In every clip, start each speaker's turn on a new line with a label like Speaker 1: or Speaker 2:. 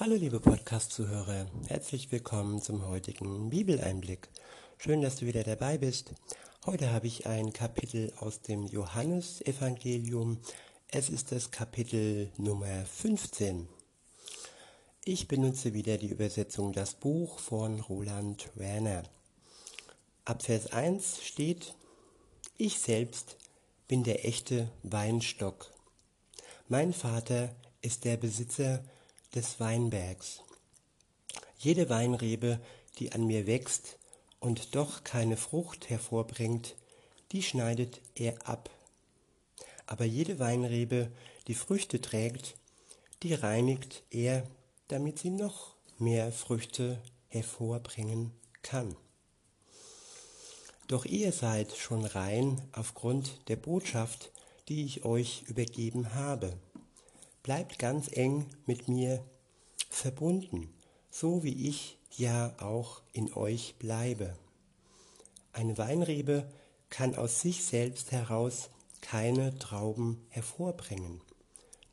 Speaker 1: Hallo liebe Podcast-Zuhörer, herzlich willkommen zum heutigen Bibeleinblick. Schön, dass du wieder dabei bist. Heute habe ich ein Kapitel aus dem Johannesevangelium. Es ist das Kapitel Nummer 15. Ich benutze wieder die Übersetzung Das Buch von Roland Werner. Ab Vers 1 steht, ich selbst bin der echte Weinstock. Mein Vater ist der Besitzer des Weinbergs. Jede Weinrebe, die an mir wächst und doch keine Frucht hervorbringt, die schneidet er ab. Aber jede Weinrebe, die Früchte trägt, die reinigt er, damit sie noch mehr Früchte hervorbringen kann. Doch ihr seid schon rein aufgrund der Botschaft, die ich euch übergeben habe. Bleibt ganz eng mit mir verbunden, so wie ich ja auch in euch bleibe. Eine Weinrebe kann aus sich selbst heraus keine Trauben hervorbringen.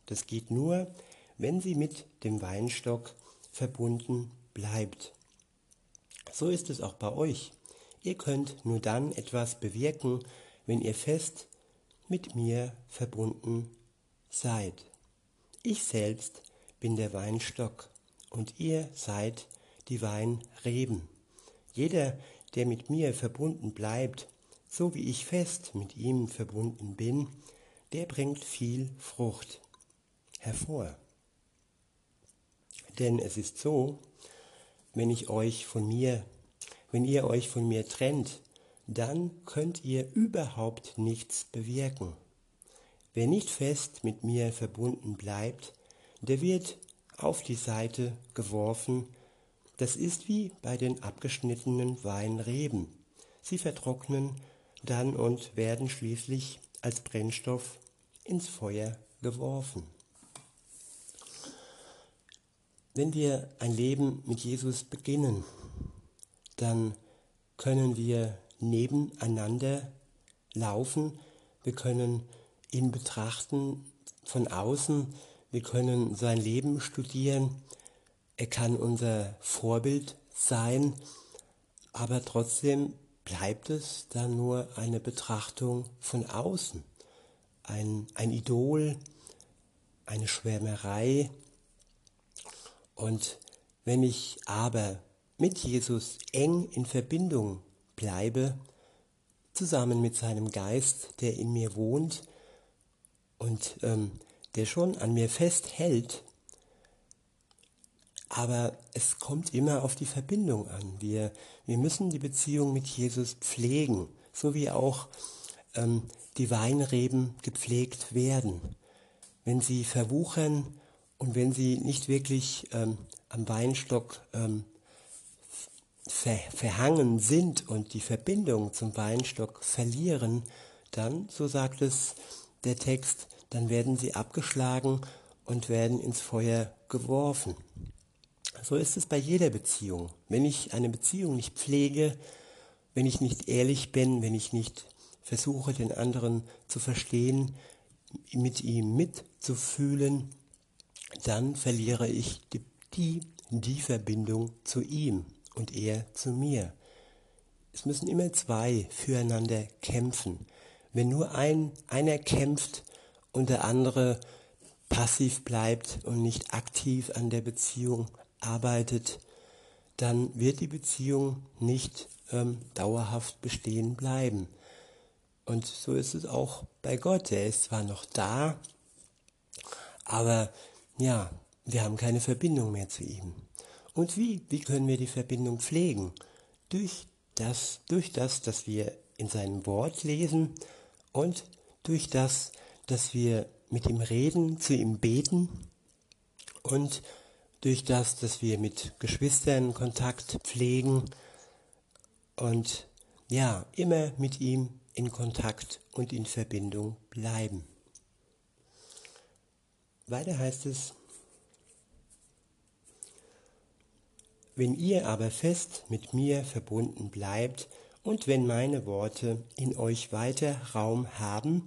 Speaker 1: Das geht nur, wenn sie mit dem Weinstock verbunden bleibt. So ist es auch bei euch. Ihr könnt nur dann etwas bewirken, wenn ihr fest mit mir verbunden seid. Ich selbst bin der Weinstock und ihr seid die Weinreben. Jeder, der mit mir verbunden bleibt, so wie ich fest mit ihm verbunden bin, der bringt viel Frucht hervor. Denn es ist so, wenn ich euch von mir, wenn ihr euch von mir trennt, dann könnt ihr überhaupt nichts bewirken. Wer nicht fest mit mir verbunden bleibt, der wird auf die Seite geworfen. Das ist wie bei den abgeschnittenen Weinreben. Sie vertrocknen dann und werden schließlich als Brennstoff ins Feuer geworfen. Wenn wir ein Leben mit Jesus beginnen, dann können wir nebeneinander laufen, wir können ihn betrachten von außen. Wir können sein Leben studieren. Er kann unser Vorbild sein, aber trotzdem bleibt es dann nur eine Betrachtung von außen. Ein, ein Idol, eine Schwärmerei. Und wenn ich aber mit Jesus eng in Verbindung bleibe, zusammen mit seinem Geist, der in mir wohnt, und ähm, der schon an mir festhält, aber es kommt immer auf die Verbindung an. Wir, wir müssen die Beziehung mit Jesus pflegen, so wie auch ähm, die Weinreben gepflegt werden. Wenn sie verwuchern und wenn sie nicht wirklich ähm, am Weinstock ähm, ver verhangen sind und die Verbindung zum Weinstock verlieren, dann, so sagt es der Text, dann werden sie abgeschlagen und werden ins Feuer geworfen. So ist es bei jeder Beziehung. Wenn ich eine Beziehung nicht pflege, wenn ich nicht ehrlich bin, wenn ich nicht versuche, den anderen zu verstehen, mit ihm mitzufühlen, dann verliere ich die, die, die Verbindung zu ihm und er zu mir. Es müssen immer zwei füreinander kämpfen. Wenn nur ein, einer kämpft und der andere passiv bleibt und nicht aktiv an der Beziehung arbeitet, dann wird die Beziehung nicht ähm, dauerhaft bestehen bleiben. Und so ist es auch bei Gott. Er ist zwar noch da, aber ja, wir haben keine Verbindung mehr zu ihm. Und wie? Wie können wir die Verbindung pflegen? Durch das, durch das, dass wir in seinem Wort lesen und durch das, dass wir mit ihm reden, zu ihm beten und durch das, dass wir mit Geschwistern Kontakt pflegen und ja, immer mit ihm in Kontakt und in Verbindung bleiben. Weiter heißt es, wenn ihr aber fest mit mir verbunden bleibt, und wenn meine Worte in euch weiter Raum haben,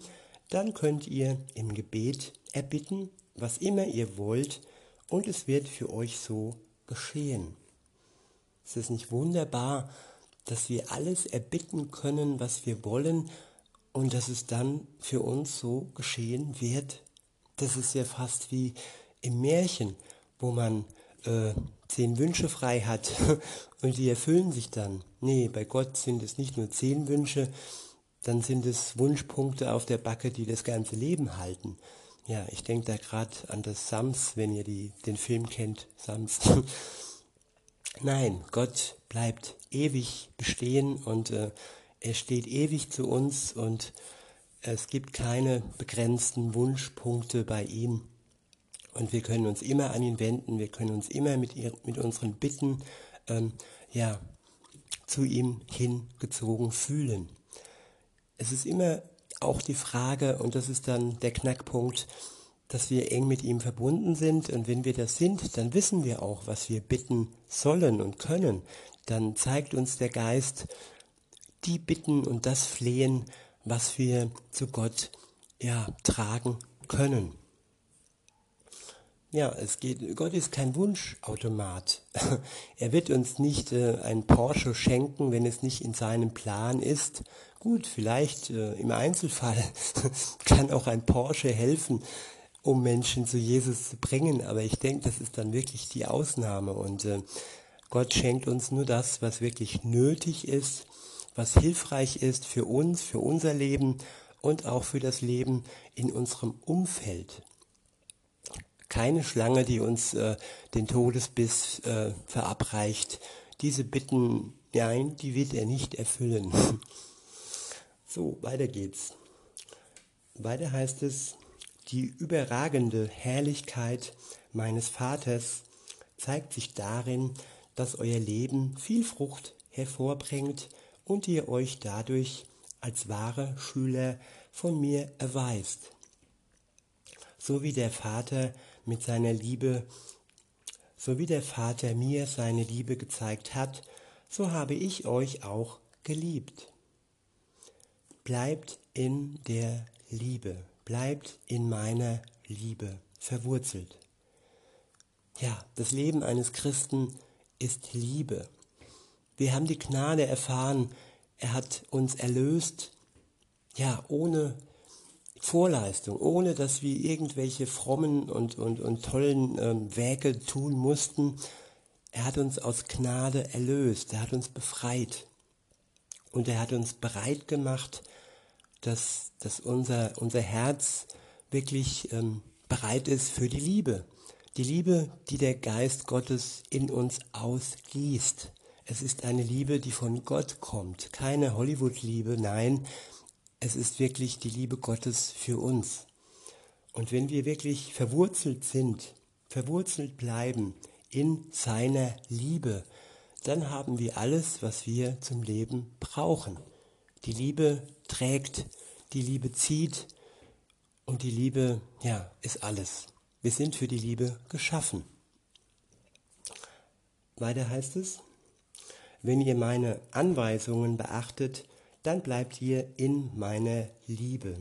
Speaker 1: dann könnt ihr im Gebet erbitten, was immer ihr wollt, und es wird für euch so geschehen. Ist es nicht wunderbar, dass wir alles erbitten können, was wir wollen und dass es dann für uns so geschehen wird? Das ist ja fast wie im Märchen, wo man äh, zehn Wünsche frei hat und die erfüllen sich dann. Nee, bei Gott sind es nicht nur zehn Wünsche, dann sind es Wunschpunkte auf der Backe, die das ganze Leben halten. Ja, ich denke da gerade an das Sams, wenn ihr die, den Film kennt, Sams. Nein, Gott bleibt ewig bestehen und äh, er steht ewig zu uns und es gibt keine begrenzten Wunschpunkte bei ihm. Und wir können uns immer an ihn wenden, wir können uns immer mit, ihr, mit unseren Bitten ähm, ja, zu ihm hingezogen fühlen. Es ist immer auch die Frage, und das ist dann der Knackpunkt, dass wir eng mit ihm verbunden sind. Und wenn wir das sind, dann wissen wir auch, was wir bitten sollen und können. Dann zeigt uns der Geist die Bitten und das Flehen, was wir zu Gott ja, tragen können. Ja, es geht, Gott ist kein Wunschautomat. Er wird uns nicht äh, ein Porsche schenken, wenn es nicht in seinem Plan ist. Gut, vielleicht äh, im Einzelfall kann auch ein Porsche helfen, um Menschen zu Jesus zu bringen, aber ich denke, das ist dann wirklich die Ausnahme und äh, Gott schenkt uns nur das, was wirklich nötig ist, was hilfreich ist für uns, für unser Leben und auch für das Leben in unserem Umfeld keine Schlange, die uns äh, den Todesbiss äh, verabreicht. Diese Bitten, nein, die wird er nicht erfüllen. so, weiter geht's. Weiter heißt es, die überragende Herrlichkeit meines Vaters zeigt sich darin, dass euer Leben viel Frucht hervorbringt und ihr euch dadurch als wahre Schüler von mir erweist. So wie der Vater mit seiner Liebe, so wie der Vater mir seine Liebe gezeigt hat, so habe ich euch auch geliebt. Bleibt in der Liebe, bleibt in meiner Liebe verwurzelt. Ja, das Leben eines Christen ist Liebe. Wir haben die Gnade erfahren, er hat uns erlöst, ja, ohne Vorleistung, ohne dass wir irgendwelche frommen und, und, und tollen ähm, Werke tun mussten. Er hat uns aus Gnade erlöst, er hat uns befreit und er hat uns bereit gemacht, dass, dass unser, unser Herz wirklich ähm, bereit ist für die Liebe. Die Liebe, die der Geist Gottes in uns ausgießt. Es ist eine Liebe, die von Gott kommt, keine Hollywood-Liebe, nein, es ist wirklich die Liebe Gottes für uns. Und wenn wir wirklich verwurzelt sind, verwurzelt bleiben in seiner Liebe, dann haben wir alles, was wir zum Leben brauchen. Die Liebe trägt, die Liebe zieht und die Liebe, ja, ist alles. Wir sind für die Liebe geschaffen. Weiter heißt es, wenn ihr meine Anweisungen beachtet, dann bleibt ihr in meiner Liebe.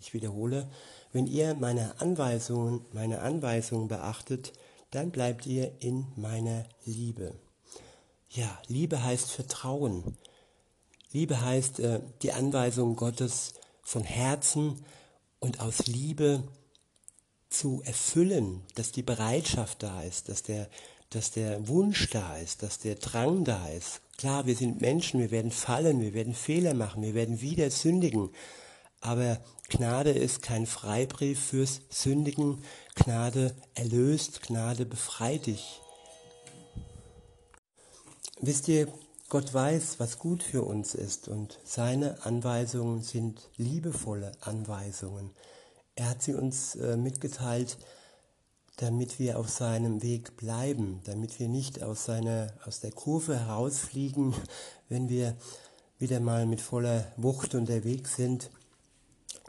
Speaker 1: Ich wiederhole, wenn ihr meine Anweisungen, meine Anweisungen beachtet, dann bleibt ihr in meiner Liebe. Ja, Liebe heißt Vertrauen. Liebe heißt äh, die Anweisung Gottes von Herzen und aus Liebe zu erfüllen, dass die Bereitschaft da ist, dass der, dass der Wunsch da ist, dass der Drang da ist, Klar, wir sind Menschen, wir werden fallen, wir werden Fehler machen, wir werden wieder sündigen. Aber Gnade ist kein Freibrief fürs Sündigen. Gnade erlöst, Gnade befreit dich. Wisst ihr, Gott weiß, was gut für uns ist und seine Anweisungen sind liebevolle Anweisungen. Er hat sie uns äh, mitgeteilt, damit wir auf seinem Weg bleiben, damit wir nicht aus, seiner, aus der Kurve herausfliegen, wenn wir wieder mal mit voller Wucht unterwegs sind,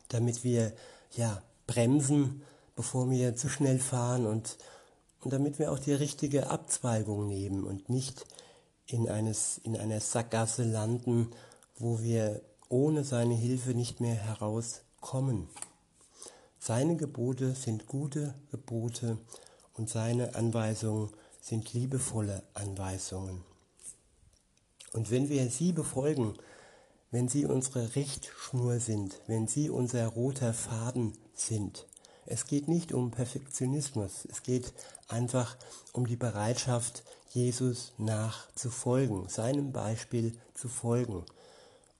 Speaker 1: damit wir ja bremsen, bevor wir zu schnell fahren und, und damit wir auch die richtige Abzweigung nehmen und nicht in, eines, in einer Sackgasse landen, wo wir ohne seine Hilfe nicht mehr herauskommen. Seine Gebote sind gute Gebote und seine Anweisungen sind liebevolle Anweisungen. Und wenn wir sie befolgen, wenn sie unsere Richtschnur sind, wenn sie unser roter Faden sind, es geht nicht um Perfektionismus, es geht einfach um die Bereitschaft, Jesus nachzufolgen, seinem Beispiel zu folgen.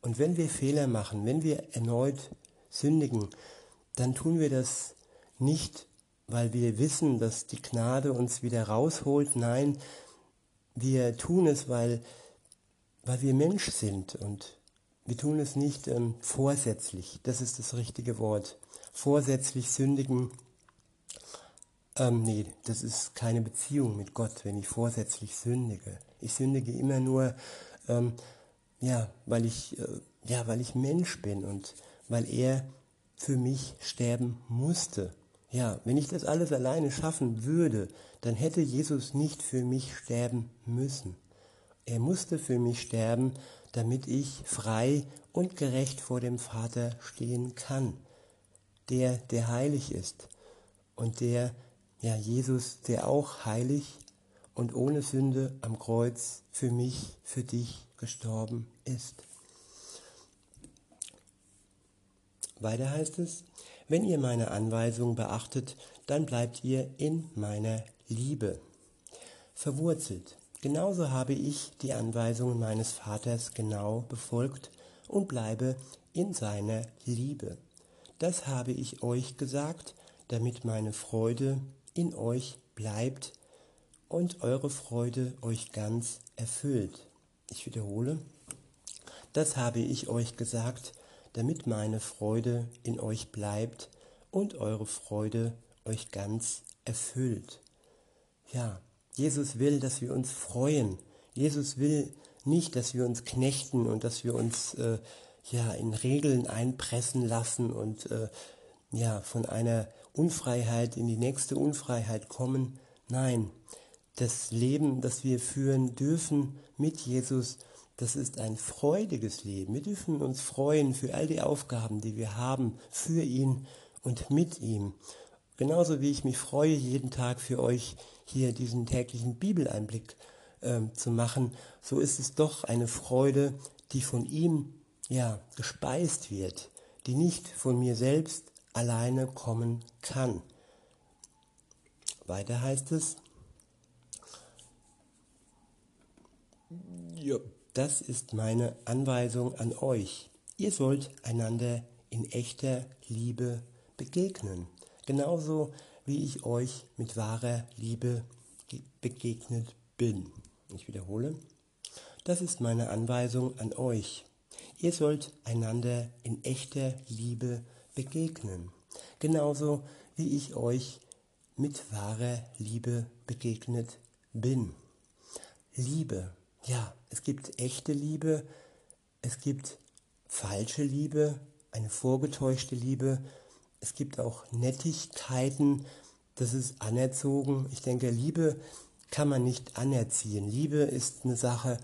Speaker 1: Und wenn wir Fehler machen, wenn wir erneut sündigen, dann tun wir das nicht, weil wir wissen, dass die Gnade uns wieder rausholt. Nein, wir tun es, weil, weil wir Mensch sind und wir tun es nicht ähm, vorsätzlich. Das ist das richtige Wort vorsätzlich sündigen, ähm, nee, das ist keine Beziehung mit Gott, wenn ich vorsätzlich sündige. Ich sündige immer nur, ähm, ja, weil ich, äh, ja, weil ich Mensch bin und weil er für mich sterben musste. Ja, wenn ich das alles alleine schaffen würde, dann hätte Jesus nicht für mich sterben müssen. Er musste für mich sterben, damit ich frei und gerecht vor dem Vater stehen kann der, der heilig ist und der, ja, Jesus, der auch heilig und ohne Sünde am Kreuz für mich, für dich gestorben ist. Weiter heißt es, wenn ihr meine Anweisung beachtet, dann bleibt ihr in meiner Liebe verwurzelt. Genauso habe ich die Anweisungen meines Vaters genau befolgt und bleibe in seiner Liebe. Das habe ich euch gesagt, damit meine Freude in euch bleibt und eure Freude euch ganz erfüllt. Ich wiederhole, das habe ich euch gesagt, damit meine Freude in euch bleibt und eure Freude euch ganz erfüllt. Ja, Jesus will, dass wir uns freuen. Jesus will nicht, dass wir uns knechten und dass wir uns äh, ja, in Regeln einpressen lassen und äh, ja, von einer Unfreiheit in die nächste Unfreiheit kommen. Nein, das Leben, das wir führen dürfen mit Jesus, das ist ein freudiges Leben. Wir dürfen uns freuen für all die Aufgaben, die wir haben, für ihn und mit ihm. Genauso wie ich mich freue, jeden Tag für euch hier diesen täglichen Bibeleinblick äh, zu machen, so ist es doch eine Freude, die von ihm ja, gespeist wird, die nicht von mir selbst alleine kommen kann. Weiter heißt es, ja, das ist meine Anweisung an euch. Ihr sollt einander in echter Liebe begegnen, genauso wie ich euch mit wahrer Liebe begegnet bin. Ich wiederhole, das ist meine Anweisung an euch. Ihr sollt einander in echter Liebe begegnen, genauso wie ich euch mit wahrer Liebe begegnet bin. Liebe, ja, es gibt echte Liebe, es gibt falsche Liebe, eine vorgetäuschte Liebe, es gibt auch Nettigkeiten, das ist anerzogen. Ich denke, Liebe kann man nicht anerziehen. Liebe ist eine Sache,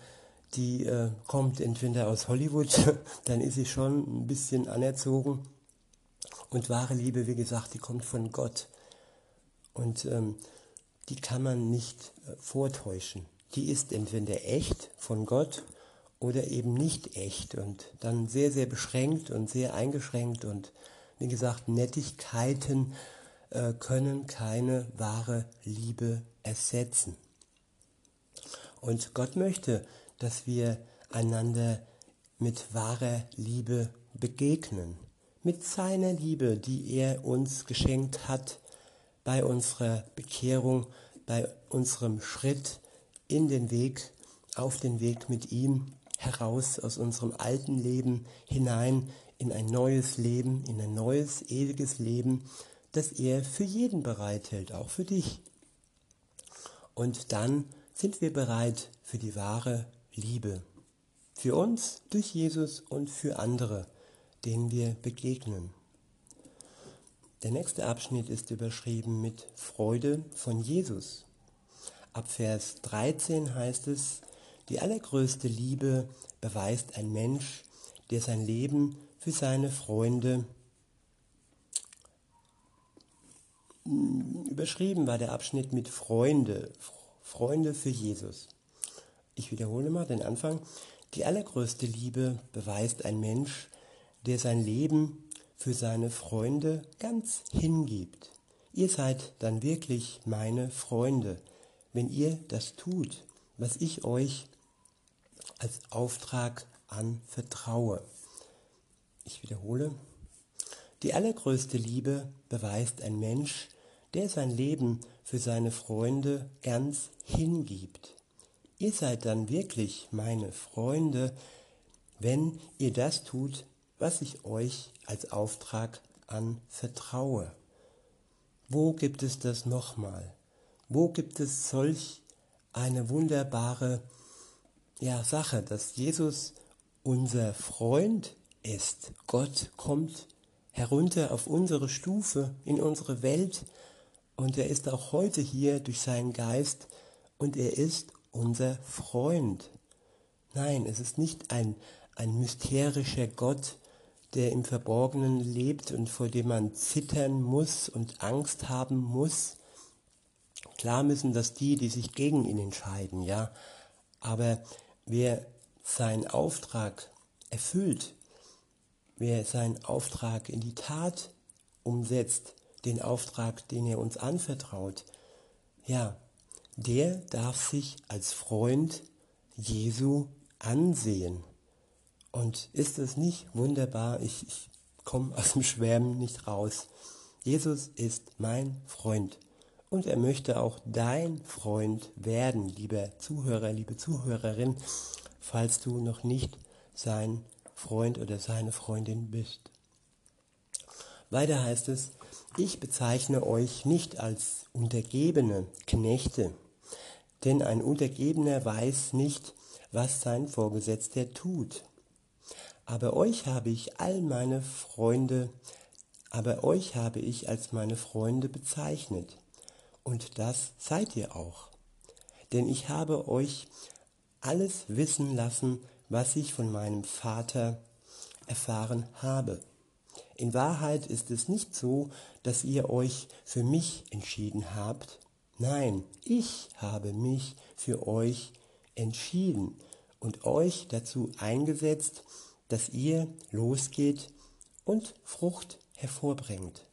Speaker 1: die äh, kommt entweder aus Hollywood, dann ist sie schon ein bisschen anerzogen. Und wahre Liebe, wie gesagt, die kommt von Gott. Und ähm, die kann man nicht äh, vortäuschen. Die ist entweder echt von Gott oder eben nicht echt und dann sehr, sehr beschränkt und sehr eingeschränkt. Und wie gesagt, Nettigkeiten äh, können keine wahre Liebe ersetzen. Und Gott möchte, dass wir einander mit wahrer Liebe begegnen, mit seiner Liebe, die er uns geschenkt hat bei unserer Bekehrung, bei unserem Schritt in den Weg, auf den Weg mit ihm, heraus aus unserem alten Leben hinein in ein neues Leben, in ein neues, ewiges Leben, das er für jeden bereithält, auch für dich. Und dann sind wir bereit für die wahre Liebe. Für uns durch Jesus und für andere, denen wir begegnen. Der nächste Abschnitt ist überschrieben mit Freude von Jesus. Ab Vers 13 heißt es, die allergrößte Liebe beweist ein Mensch, der sein Leben für seine Freunde Überschrieben war der Abschnitt mit Freunde, Freunde für Jesus. Ich wiederhole mal den Anfang. Die allergrößte Liebe beweist ein Mensch, der sein Leben für seine Freunde ganz hingibt. Ihr seid dann wirklich meine Freunde, wenn ihr das tut, was ich euch als Auftrag anvertraue. Ich wiederhole. Die allergrößte Liebe beweist ein Mensch, der sein Leben für seine Freunde ganz hingibt. Ihr seid dann wirklich meine Freunde, wenn ihr das tut, was ich euch als Auftrag anvertraue. Wo gibt es das nochmal? Wo gibt es solch eine wunderbare ja, Sache, dass Jesus unser Freund ist? Gott kommt herunter auf unsere Stufe, in unsere Welt und er ist auch heute hier durch seinen Geist und er ist unser Freund. Nein, es ist nicht ein, ein mysterischer Gott, der im Verborgenen lebt und vor dem man zittern muss und Angst haben muss. Klar müssen das die, die sich gegen ihn entscheiden, ja. Aber wer seinen Auftrag erfüllt, wer seinen Auftrag in die Tat umsetzt, den Auftrag, den er uns anvertraut, ja, der darf sich als Freund Jesu ansehen. Und ist es nicht wunderbar? Ich, ich komme aus dem Schwärmen nicht raus. Jesus ist mein Freund. Und er möchte auch dein Freund werden, lieber Zuhörer, liebe Zuhörerin, falls du noch nicht sein Freund oder seine Freundin bist. Weiter heißt es, ich bezeichne euch nicht als untergebene Knechte, denn ein Untergebener weiß nicht, was sein Vorgesetzter tut. Aber euch habe ich all meine Freunde, aber euch habe ich als meine Freunde bezeichnet. Und das seid ihr auch. Denn ich habe euch alles wissen lassen, was ich von meinem Vater erfahren habe. In Wahrheit ist es nicht so, dass ihr euch für mich entschieden habt. Nein, ich habe mich für euch entschieden und euch dazu eingesetzt, dass ihr losgeht und Frucht hervorbringt.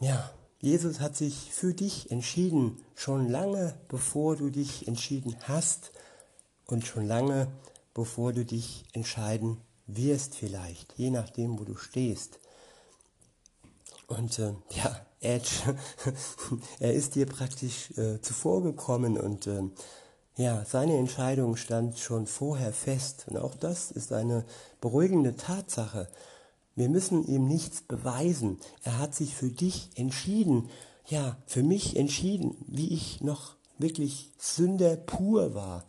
Speaker 1: Ja, Jesus hat sich für dich entschieden, schon lange bevor du dich entschieden hast und schon lange bevor du dich entscheiden wirst vielleicht, je nachdem, wo du stehst. Und äh, ja, Edge, er ist dir praktisch äh, zuvorgekommen und äh, ja, seine Entscheidung stand schon vorher fest. Und auch das ist eine beruhigende Tatsache. Wir müssen ihm nichts beweisen. Er hat sich für dich entschieden. Ja, für mich entschieden, wie ich noch wirklich Sünder pur war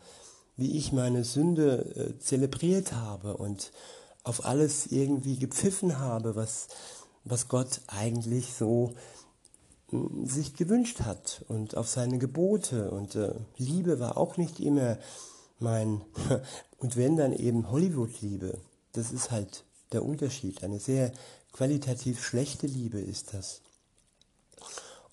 Speaker 1: wie ich meine Sünde äh, zelebriert habe und auf alles irgendwie gepfiffen habe, was, was Gott eigentlich so äh, sich gewünscht hat und auf seine Gebote. Und äh, Liebe war auch nicht immer mein, und wenn dann eben Hollywood-Liebe, das ist halt der Unterschied. Eine sehr qualitativ schlechte Liebe ist das.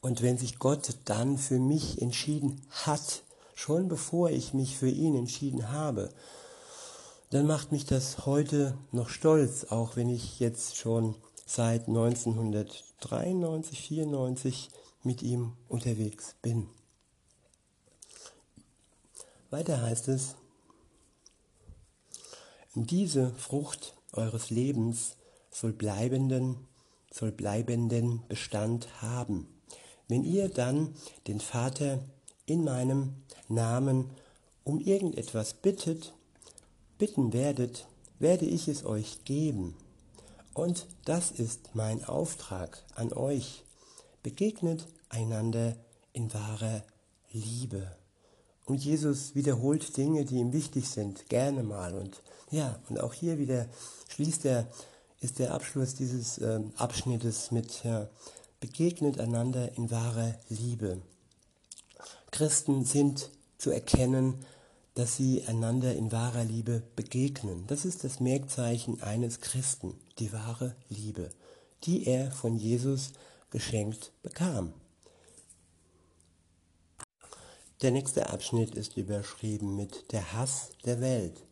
Speaker 1: Und wenn sich Gott dann für mich entschieden hat, schon bevor ich mich für ihn entschieden habe, dann macht mich das heute noch stolz, auch wenn ich jetzt schon seit 1993, 94 mit ihm unterwegs bin. Weiter heißt es, diese Frucht eures Lebens soll bleibenden, soll bleibenden Bestand haben. Wenn ihr dann den Vater in meinem Namen um irgendetwas bittet, bitten werdet, werde ich es euch geben. Und das ist mein Auftrag an euch. Begegnet einander in wahrer Liebe. Und Jesus wiederholt Dinge, die ihm wichtig sind, gerne mal. Und ja, und auch hier wieder schließt er, ist der Abschluss dieses äh, Abschnittes mit ja, begegnet einander in wahrer Liebe. Christen sind zu erkennen, dass sie einander in wahrer Liebe begegnen. Das ist das Merkzeichen eines Christen, die wahre Liebe, die er von Jesus geschenkt bekam. Der nächste Abschnitt ist überschrieben mit der Hass der Welt.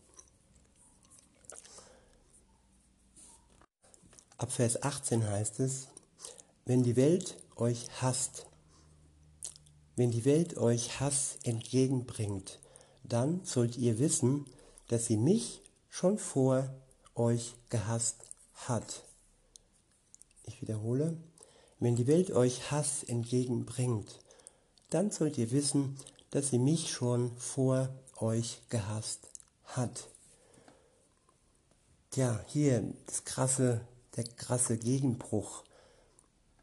Speaker 1: Ab Vers 18 heißt es, wenn die Welt euch hasst, wenn die Welt euch Hass entgegenbringt, dann sollt ihr wissen, dass sie mich schon vor euch gehasst hat. Ich wiederhole, wenn die Welt euch Hass entgegenbringt, dann sollt ihr wissen, dass sie mich schon vor euch gehasst hat. Tja, hier das krasse, der krasse Gegenbruch.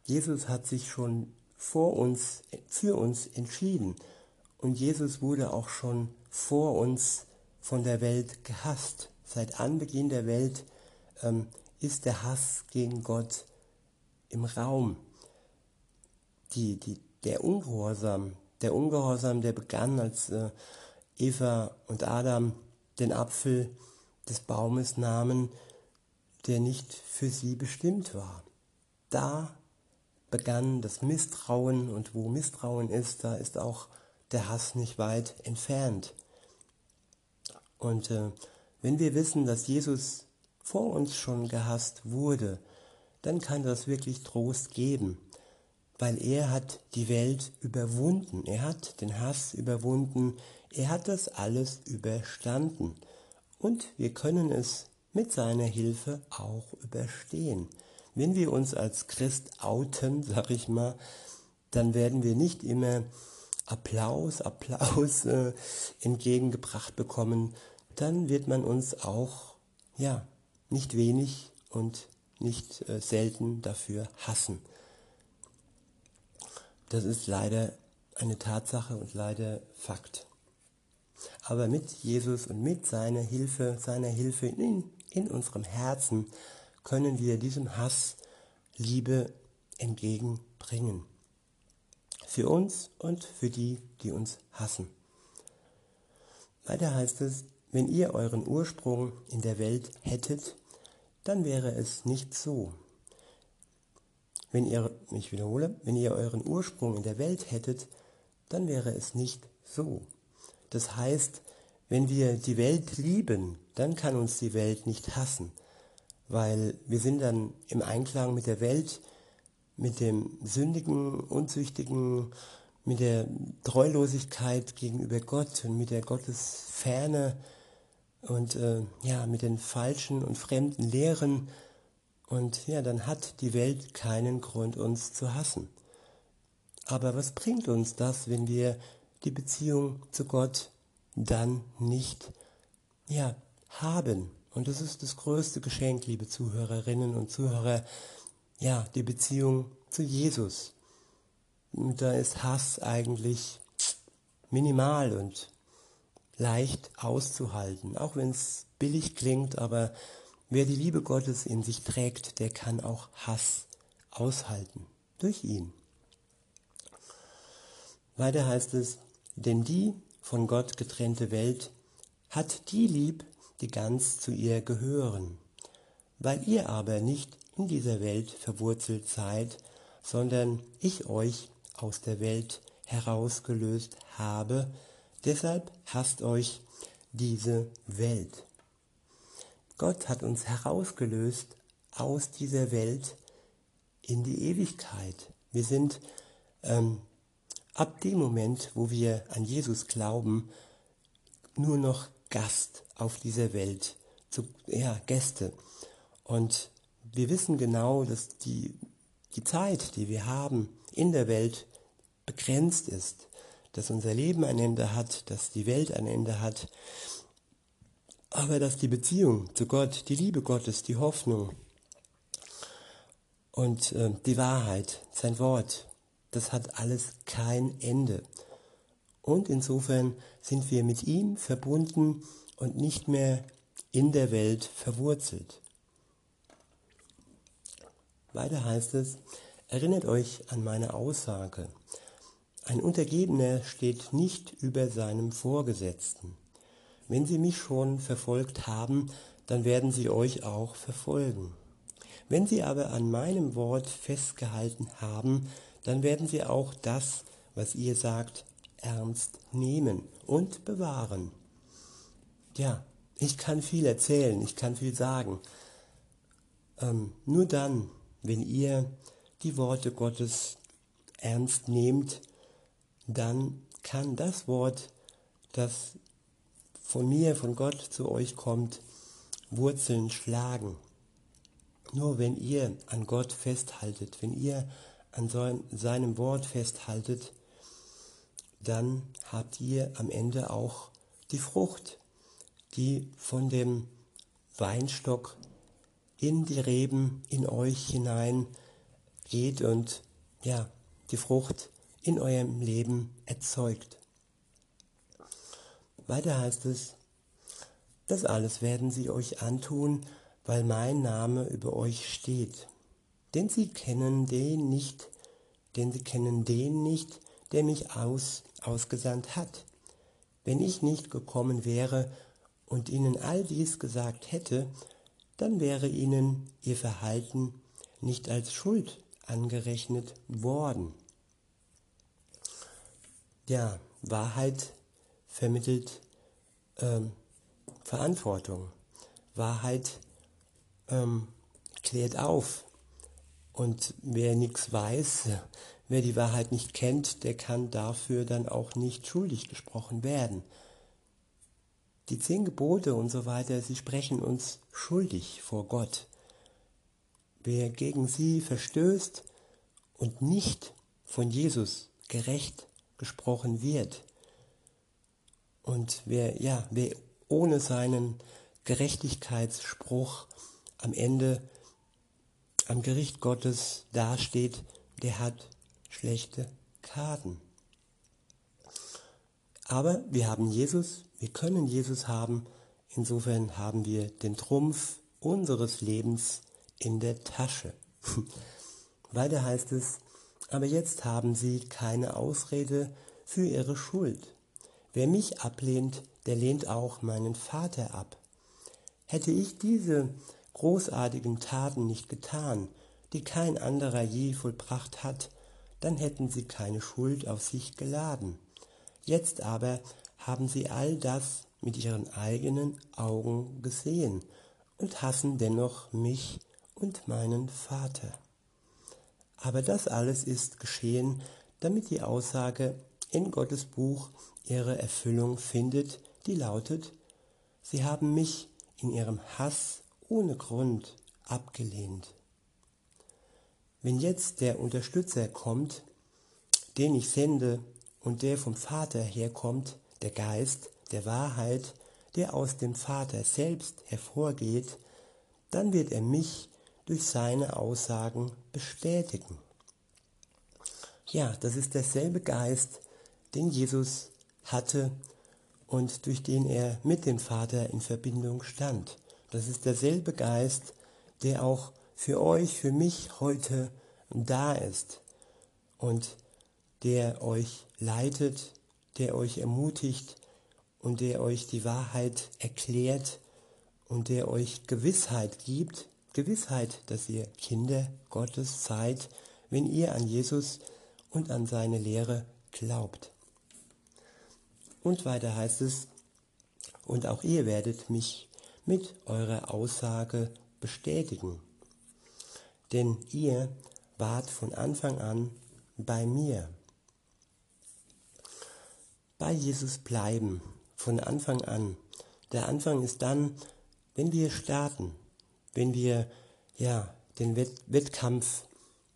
Speaker 1: Jesus hat sich schon vor uns, für uns entschieden. Und Jesus wurde auch schon vor uns von der Welt gehasst. Seit Anbeginn der Welt ähm, ist der Hass gegen Gott im Raum. Die, die, der Ungehorsam, der Ungehorsam, der begann, als äh, Eva und Adam den Apfel des Baumes nahmen, der nicht für sie bestimmt war. Da begann das Misstrauen und wo Misstrauen ist, da ist auch der Hass nicht weit entfernt. Und äh, wenn wir wissen, dass Jesus vor uns schon gehasst wurde, dann kann das wirklich Trost geben, weil er hat die Welt überwunden, er hat den Hass überwunden, er hat das alles überstanden und wir können es mit seiner Hilfe auch überstehen. Wenn wir uns als Christ outen, sag ich mal, dann werden wir nicht immer Applaus, Applaus äh, entgegengebracht bekommen, dann wird man uns auch, ja, nicht wenig und nicht äh, selten dafür hassen. Das ist leider eine Tatsache und leider Fakt. Aber mit Jesus und mit seiner Hilfe, seiner Hilfe in, in unserem Herzen können wir diesem Hass Liebe entgegenbringen. Für uns und für die, die uns hassen. Weiter heißt es, wenn ihr euren Ursprung in der Welt hättet, dann wäre es nicht so. Wenn ihr, ich wiederhole, wenn ihr euren Ursprung in der Welt hättet, dann wäre es nicht so. Das heißt, wenn wir die Welt lieben, dann kann uns die Welt nicht hassen, weil wir sind dann im Einklang mit der Welt, mit dem sündigen, unzüchtigen, mit der Treulosigkeit gegenüber Gott und mit der Gottesferne, und äh, ja, mit den falschen und fremden Lehren. Und ja, dann hat die Welt keinen Grund, uns zu hassen. Aber was bringt uns das, wenn wir die Beziehung zu Gott dann nicht ja, haben? Und das ist das größte Geschenk, liebe Zuhörerinnen und Zuhörer, ja, die Beziehung zu Jesus. Und da ist Hass eigentlich minimal und leicht auszuhalten, auch wenn es billig klingt, aber wer die Liebe Gottes in sich trägt, der kann auch Hass aushalten durch ihn. Weiter heißt es, denn die von Gott getrennte Welt hat die lieb, die ganz zu ihr gehören. Weil ihr aber nicht in dieser Welt verwurzelt seid, sondern ich euch aus der Welt herausgelöst habe, Deshalb hasst euch diese Welt. Gott hat uns herausgelöst aus dieser Welt in die Ewigkeit. Wir sind ähm, ab dem Moment, wo wir an Jesus glauben, nur noch Gast auf dieser Welt, zu, ja, Gäste. Und wir wissen genau, dass die, die Zeit, die wir haben in der Welt, begrenzt ist dass unser Leben ein Ende hat, dass die Welt ein Ende hat, aber dass die Beziehung zu Gott, die Liebe Gottes, die Hoffnung und äh, die Wahrheit, sein Wort, das hat alles kein Ende. Und insofern sind wir mit ihm verbunden und nicht mehr in der Welt verwurzelt. Weiter heißt es, erinnert euch an meine Aussage. Ein Untergebener steht nicht über seinem Vorgesetzten. Wenn sie mich schon verfolgt haben, dann werden sie euch auch verfolgen. Wenn sie aber an meinem Wort festgehalten haben, dann werden sie auch das, was ihr sagt, ernst nehmen und bewahren. Ja, ich kann viel erzählen, ich kann viel sagen. Ähm, nur dann, wenn ihr die Worte Gottes ernst nehmt, dann kann das Wort, das von mir, von Gott zu euch kommt, Wurzeln schlagen. Nur wenn ihr an Gott festhaltet, wenn ihr an seinem Wort festhaltet, dann habt ihr am Ende auch die Frucht, die von dem Weinstock in die Reben in euch hinein geht und ja, die Frucht in eurem Leben erzeugt. Weiter heißt es, das alles werden sie euch antun, weil mein Name über euch steht. Denn sie kennen den nicht, denn sie kennen den nicht, der mich aus, ausgesandt hat. Wenn ich nicht gekommen wäre und ihnen all dies gesagt hätte, dann wäre ihnen ihr Verhalten nicht als Schuld angerechnet worden. Ja, Wahrheit vermittelt ähm, Verantwortung. Wahrheit ähm, klärt auf. Und wer nichts weiß, wer die Wahrheit nicht kennt, der kann dafür dann auch nicht schuldig gesprochen werden. Die zehn Gebote und so weiter, sie sprechen uns schuldig vor Gott. Wer gegen sie verstößt und nicht von Jesus gerecht gesprochen wird, und wer, ja, wer ohne seinen Gerechtigkeitsspruch am Ende am Gericht Gottes dasteht, der hat schlechte Karten. Aber wir haben Jesus, wir können Jesus haben, insofern haben wir den Trumpf unseres Lebens in der Tasche. Weiter heißt es, aber jetzt haben sie keine Ausrede für ihre Schuld. Wer mich ablehnt, der lehnt auch meinen Vater ab. Hätte ich diese großartigen Taten nicht getan, die kein anderer je vollbracht hat, dann hätten sie keine Schuld auf sich geladen. Jetzt aber haben sie all das mit ihren eigenen Augen gesehen und hassen dennoch mich und meinen Vater. Aber das alles ist geschehen, damit die Aussage in Gottes Buch ihre Erfüllung findet, die lautet, sie haben mich in ihrem Hass ohne Grund abgelehnt. Wenn jetzt der Unterstützer kommt, den ich sende und der vom Vater herkommt, der Geist der Wahrheit, der aus dem Vater selbst hervorgeht, dann wird er mich durch seine Aussagen bestätigen. Ja, das ist derselbe Geist, den Jesus hatte und durch den er mit dem Vater in Verbindung stand. Das ist derselbe Geist, der auch für euch, für mich heute da ist und der euch leitet, der euch ermutigt und der euch die Wahrheit erklärt und der euch Gewissheit gibt, Gewissheit, dass ihr Kinder Gottes seid, wenn ihr an Jesus und an seine Lehre glaubt. Und weiter heißt es, und auch ihr werdet mich mit eurer Aussage bestätigen. Denn ihr wart von Anfang an bei mir. Bei Jesus bleiben, von Anfang an. Der Anfang ist dann, wenn wir starten, wenn wir ja den Wett Wettkampf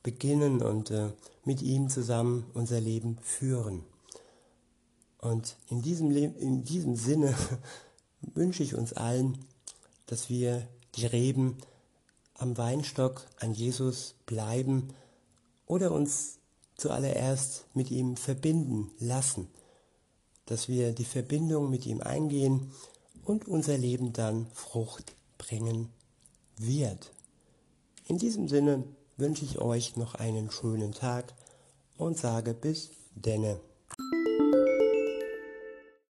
Speaker 1: beginnen und äh, mit ihm zusammen unser Leben führen. Und in diesem, in diesem Sinne wünsche ich uns allen, dass wir die Reben am Weinstock an Jesus bleiben oder uns zuallererst mit ihm verbinden lassen, dass wir die Verbindung mit ihm eingehen und unser Leben dann Frucht bringen wird. In diesem Sinne wünsche ich euch noch einen schönen Tag und sage bis denne.